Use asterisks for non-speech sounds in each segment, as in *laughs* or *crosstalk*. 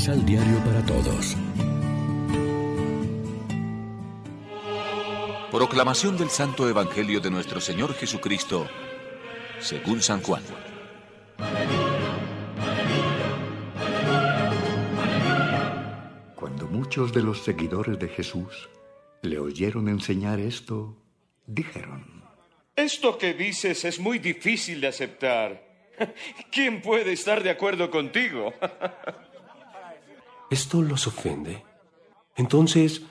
Misal Diario para Todos. Proclamación del Santo Evangelio de nuestro Señor Jesucristo, según San Juan. Cuando muchos de los seguidores de Jesús le oyeron enseñar esto, dijeron, Esto que dices es muy difícil de aceptar. *laughs* ¿Quién puede estar de acuerdo contigo? *laughs* ¿Esto los ofende? Entonces,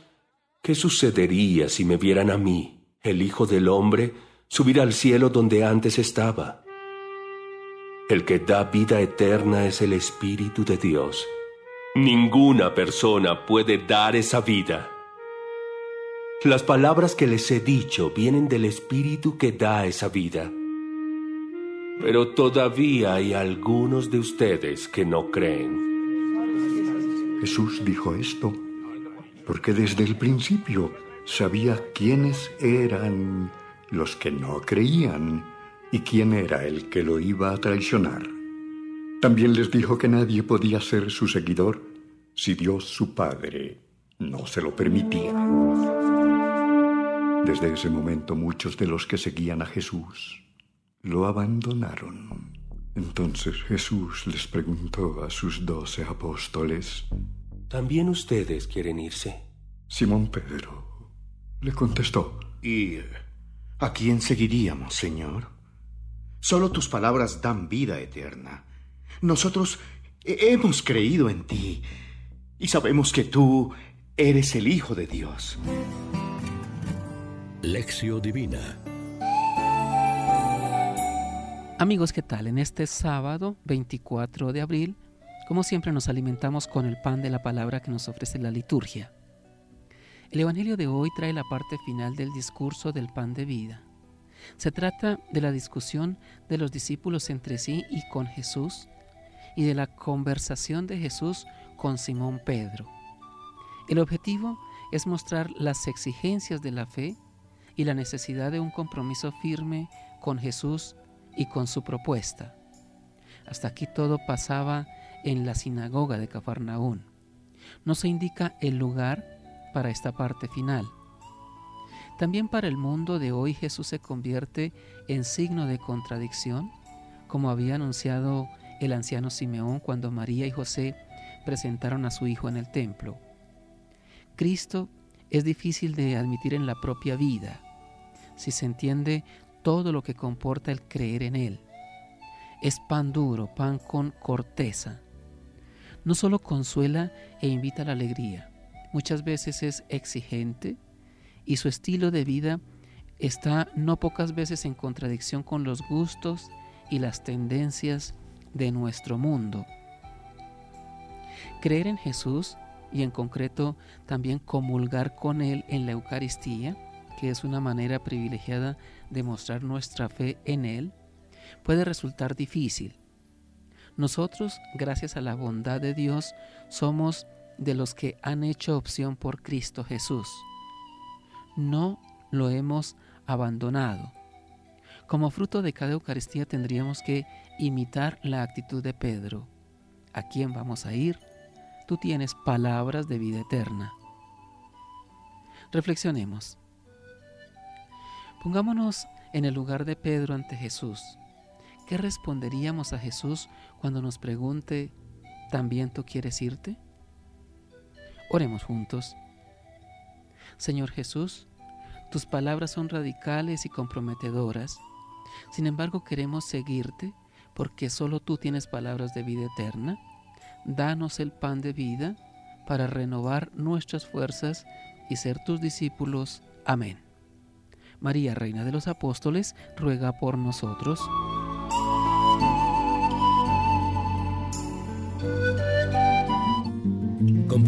¿qué sucedería si me vieran a mí, el Hijo del Hombre, subir al cielo donde antes estaba? El que da vida eterna es el Espíritu de Dios. Ninguna persona puede dar esa vida. Las palabras que les he dicho vienen del Espíritu que da esa vida. Pero todavía hay algunos de ustedes que no creen. Jesús dijo esto porque desde el principio sabía quiénes eran los que no creían y quién era el que lo iba a traicionar. También les dijo que nadie podía ser su seguidor si Dios su Padre no se lo permitía. Desde ese momento muchos de los que seguían a Jesús lo abandonaron. Entonces Jesús les preguntó a sus doce apóstoles, ¿También ustedes quieren irse? Simón Pedro le contestó, ¿Y a quién seguiríamos, Señor? Solo tus palabras dan vida eterna. Nosotros hemos creído en ti y sabemos que tú eres el Hijo de Dios. Lección Divina Amigos, ¿qué tal? En este sábado 24 de abril, como siempre nos alimentamos con el pan de la palabra que nos ofrece la liturgia. El Evangelio de hoy trae la parte final del discurso del pan de vida. Se trata de la discusión de los discípulos entre sí y con Jesús y de la conversación de Jesús con Simón Pedro. El objetivo es mostrar las exigencias de la fe y la necesidad de un compromiso firme con Jesús y con su propuesta. Hasta aquí todo pasaba en la sinagoga de Cafarnaún. No se indica el lugar para esta parte final. También para el mundo de hoy Jesús se convierte en signo de contradicción, como había anunciado el anciano Simeón cuando María y José presentaron a su hijo en el templo. Cristo es difícil de admitir en la propia vida, si se entiende todo lo que comporta el creer en Él. Es pan duro, pan con corteza. No solo consuela e invita a la alegría, muchas veces es exigente y su estilo de vida está no pocas veces en contradicción con los gustos y las tendencias de nuestro mundo. Creer en Jesús y en concreto también comulgar con Él en la Eucaristía, que es una manera privilegiada de mostrar nuestra fe en Él, puede resultar difícil. Nosotros, gracias a la bondad de Dios, somos de los que han hecho opción por Cristo Jesús. No lo hemos abandonado. Como fruto de cada Eucaristía tendríamos que imitar la actitud de Pedro. ¿A quién vamos a ir? Tú tienes palabras de vida eterna. Reflexionemos. Pongámonos en el lugar de Pedro ante Jesús. ¿Qué responderíamos a Jesús cuando nos pregunte, ¿también tú quieres irte? Oremos juntos. Señor Jesús, tus palabras son radicales y comprometedoras. Sin embargo, queremos seguirte porque solo tú tienes palabras de vida eterna. Danos el pan de vida para renovar nuestras fuerzas y ser tus discípulos. Amén. María, Reina de los Apóstoles, ruega por nosotros.